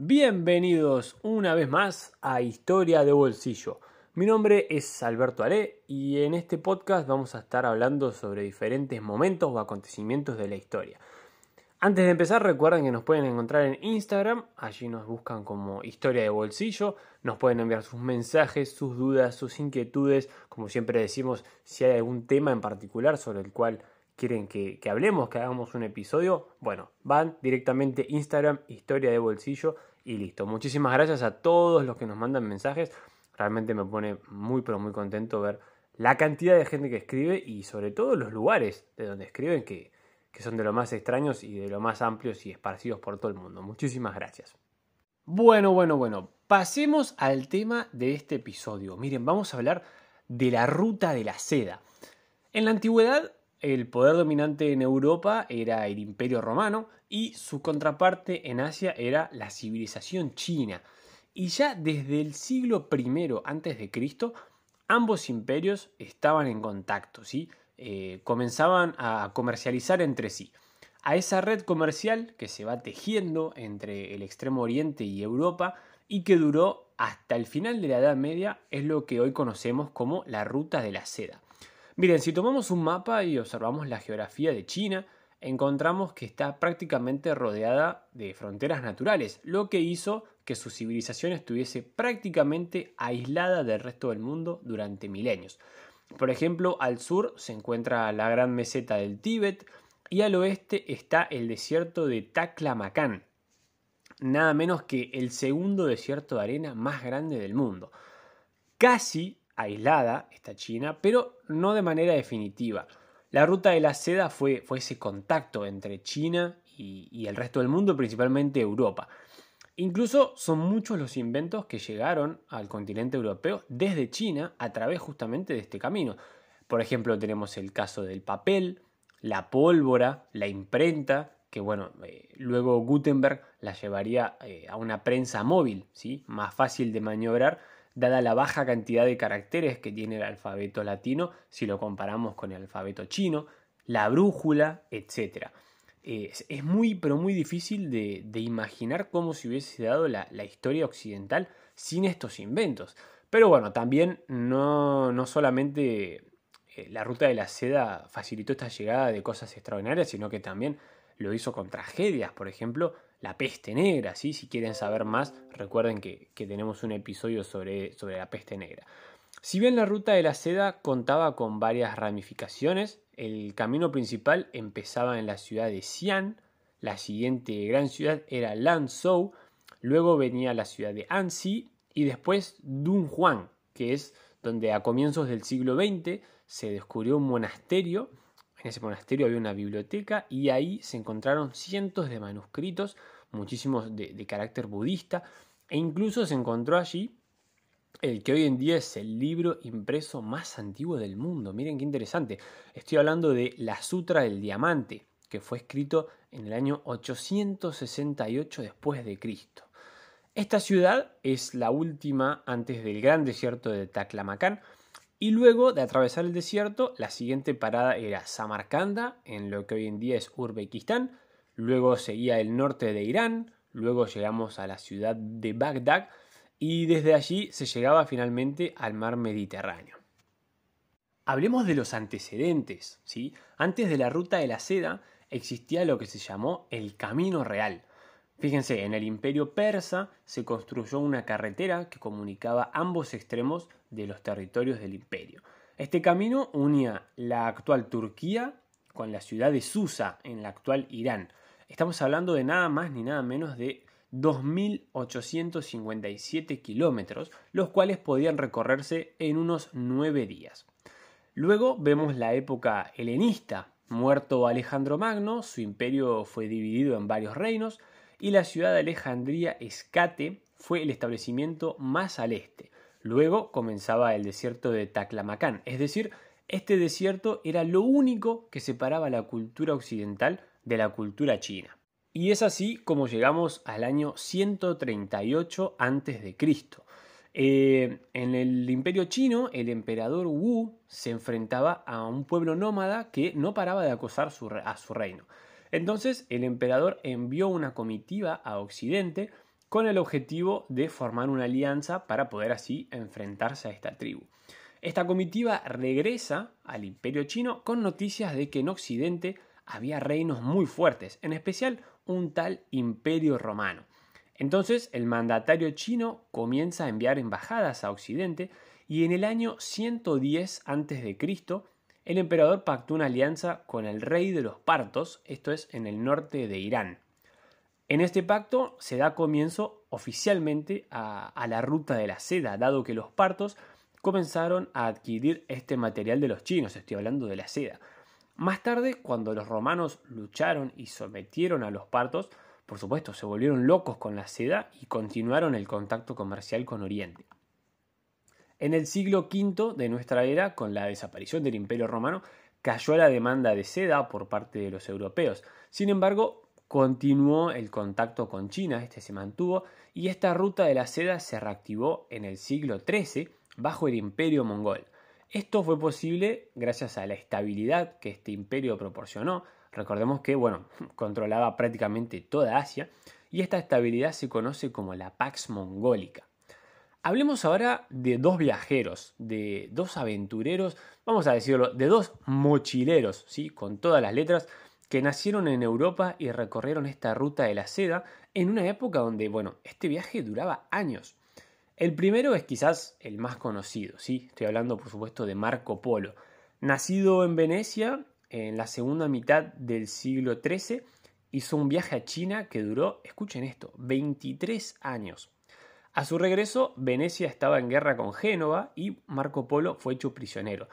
Bienvenidos una vez más a Historia de Bolsillo. Mi nombre es Alberto Ale y en este podcast vamos a estar hablando sobre diferentes momentos o acontecimientos de la historia. Antes de empezar, recuerden que nos pueden encontrar en Instagram, allí nos buscan como Historia de Bolsillo, nos pueden enviar sus mensajes, sus dudas, sus inquietudes, como siempre decimos, si hay algún tema en particular sobre el cual quieren que, hablemos, que hagamos un episodio, bueno, van directamente Instagram, Historia de Bolsillo y listo. Muchísimas gracias a todos los que nos mandan mensajes, realmente me pone muy pero muy contento ver la cantidad de gente que escribe y sobre todo los lugares de donde escriben que que son de lo más extraños y de lo más amplios y esparcidos por todo el mundo. Muchísimas gracias. Bueno, bueno, bueno, pasemos al tema de este episodio. Miren, vamos a hablar de la ruta de la seda. En la antigüedad, el poder dominante en Europa era el imperio romano y su contraparte en Asia era la civilización china. Y ya desde el siglo I Cristo, ambos imperios estaban en contacto, ¿sí? Eh, comenzaban a comercializar entre sí. A esa red comercial que se va tejiendo entre el Extremo Oriente y Europa y que duró hasta el final de la Edad Media es lo que hoy conocemos como la Ruta de la Seda. Miren, si tomamos un mapa y observamos la geografía de China, encontramos que está prácticamente rodeada de fronteras naturales, lo que hizo que su civilización estuviese prácticamente aislada del resto del mundo durante milenios. Por ejemplo, al sur se encuentra la gran meseta del Tíbet y al oeste está el desierto de Taklamakan, nada menos que el segundo desierto de arena más grande del mundo. Casi aislada está China, pero no de manera definitiva. La ruta de la seda fue, ese contacto entre China y el resto del mundo, principalmente Europa. Incluso son muchos los inventos que llegaron al continente europeo desde China a través justamente de este camino. Por ejemplo, tenemos el caso del papel, la pólvora, la imprenta, que bueno, eh, luego Gutenberg la llevaría eh, a una prensa móvil, ¿sí? más fácil de maniobrar, dada la baja cantidad de caracteres que tiene el alfabeto latino si lo comparamos con el alfabeto chino, la brújula, etc es, muy, pero muy difícil de, imaginar cómo se hubiese dado la, historia occidental sin estos inventos. Pero bueno, también no, no solamente eh, la ruta de la seda facilitó esta llegada de cosas extraordinarias, sino que también lo hizo con tragedias, por ejemplo, la peste negra, ¿sí? Si quieren saber más, recuerden que, tenemos un episodio sobre, sobre la peste negra. Si bien la ruta de la seda contaba con varias ramificaciones, el camino principal empezaba en la ciudad de Xi'an, la siguiente gran ciudad era Lanzhou, luego venía la ciudad de Anxi y después Dunhuang, que es donde a comienzos del siglo XX se descubrió un monasterio. En ese monasterio había una biblioteca y ahí se encontraron cientos de manuscritos, muchísimos de, carácter budista, e incluso se encontró allí el que hoy en día es el libro impreso más antiguo del mundo. Miren qué interesante. Estoy hablando de La Sutra del Diamante, que fue escrito en el año 868 después de Cristo. Esta ciudad es la última antes del gran desierto de Taklamakan y luego de atravesar el desierto, la siguiente parada era Samarcanda, en lo que hoy en día es Uzbekistán, luego seguía el norte de Irán, luego llegamos a la ciudad de Bagdad y desde allí se llegaba finalmente al mar Mediterráneo. Hablemos de los antecedentes. ¿sí? Antes de la ruta de la seda existía lo que se llamó el Camino Real. Fíjense, en el imperio persa se construyó una carretera que comunicaba ambos extremos de los territorios del imperio. Este camino unía la actual Turquía con la ciudad de Susa en la actual Irán. Estamos hablando de nada más ni nada menos de 2.857 kilómetros, los cuales podían recorrerse en unos nueve días. Luego vemos la época helenista. Muerto Alejandro Magno, su imperio fue dividido en varios reinos y la ciudad de Alejandría Escate fue el establecimiento más al este. Luego comenzaba el desierto de Taclamacán, es decir, este desierto era lo único que separaba la cultura occidental de la cultura china. Y es así como llegamos al año 138 a.C. Eh, en el imperio chino, el emperador Wu se enfrentaba a un pueblo nómada que no paraba de acosar a su reino. Entonces el emperador envió una comitiva a Occidente con el objetivo de formar una alianza para poder así enfrentarse a esta tribu. Esta comitiva regresa al imperio chino con noticias de que en Occidente había reinos muy fuertes, en especial un tal imperio romano. Entonces el mandatario chino comienza a enviar embajadas a Occidente y en el año 110 a.C. el emperador pactó una alianza con el rey de los partos, esto es en el norte de Irán. En este pacto se da comienzo oficialmente a, la ruta de la seda, dado que los partos comenzaron a adquirir este material de los chinos, estoy hablando de la seda. Más tarde, cuando los romanos lucharon y sometieron a los partos, por supuesto, se volvieron locos con la seda y continuaron el contacto comercial con Oriente. En el siglo V de nuestra era, con la desaparición del Imperio Romano, cayó la demanda de seda por parte de los europeos. Sin embargo, continuó el contacto con China, este se mantuvo, y esta ruta de la seda se reactivó en el siglo XIII bajo el Imperio Mongol. Esto fue posible gracias a la estabilidad que este imperio proporcionó. Recordemos que, bueno, controlaba prácticamente toda Asia, y esta estabilidad se conoce como la Pax Mongólica. Hablemos ahora de dos viajeros, de dos aventureros, vamos a decirlo, de dos mochileros, ¿sí? con todas las letras, que nacieron en Europa y recorrieron esta ruta de la seda en una época donde, bueno, este viaje duraba años. El primero es quizás el más conocido, ¿sí? Estoy hablando, por supuesto, de Marco Polo. Nacido en Venecia en la segunda mitad del siglo XIII, hizo un viaje a China que duró, escuchen esto, 23 años. A su regreso, Venecia estaba en guerra con Génova y Marco Polo fue hecho prisionero.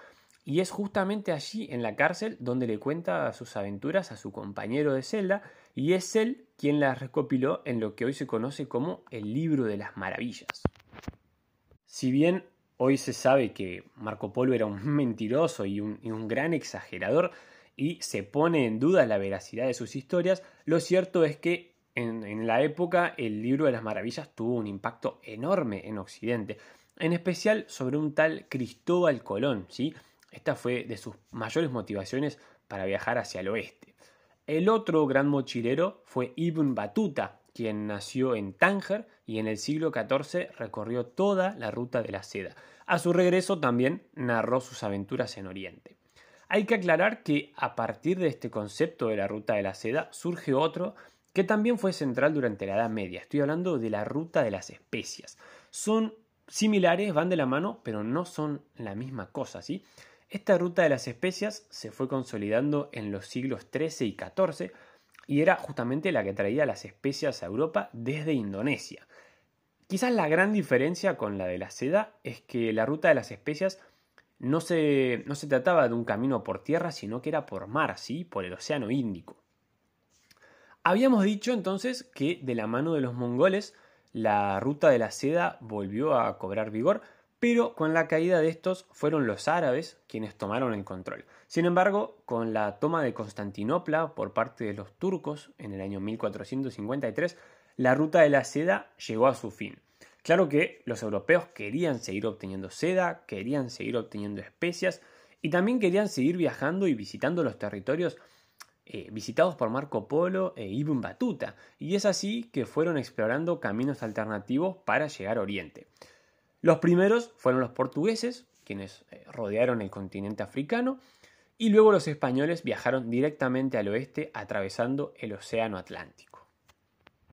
Y es justamente allí, en la cárcel, donde le cuenta sus aventuras a su compañero de celda, y es él quien las recopiló en lo que hoy se conoce como el Libro de las Maravillas. Si bien hoy se sabe que Marco Polo era un mentiroso y un, gran exagerador, y se pone en duda la veracidad de sus historias, lo cierto es que en, la época el libro de las maravillas tuvo un impacto enorme en Occidente, en especial sobre un tal Cristóbal Colón, ¿sí? Esta fue de sus mayores motivaciones para viajar hacia el oeste. El otro gran mochilero fue Ibn Batuta, quien nació en Tánger y en el siglo XIV recorrió toda la ruta de la seda. A su regreso también narró sus aventuras en Oriente. Hay que aclarar que a partir de este concepto de la ruta de la seda surge otro que también fue central durante la Edad Media. Estoy hablando de la ruta de las especias. Son similares, van de la mano, pero no son la misma cosa, ¿sí? Esta ruta de las especias se fue consolidando en los siglos XIII y XIV y era justamente la que traía las especias a Europa desde Indonesia. Quizás la gran diferencia con la de la seda es que la ruta de las especias no se, no se trataba de un camino por tierra, sino que era por mar, ¿sí? por el Océano Índico. Habíamos dicho entonces que de la mano de los mongoles la ruta de la seda volvió a cobrar vigor, pero con la caída de estos fueron los árabes quienes tomaron el control. Sin embargo, con la toma de Constantinopla por parte de los turcos en el año 1453, la ruta de la seda llegó a su fin. Claro que los europeos querían seguir obteniendo seda, querían seguir obteniendo especias y también querían seguir viajando y visitando los territorios eh, visitados por Marco Polo e Ibn Batuta, y es así que fueron explorando caminos alternativos para llegar a Oriente. Los primeros fueron los portugueses, quienes eh, rodearon el continente africano, y luego los españoles viajaron directamente al oeste atravesando el Océano Atlántico.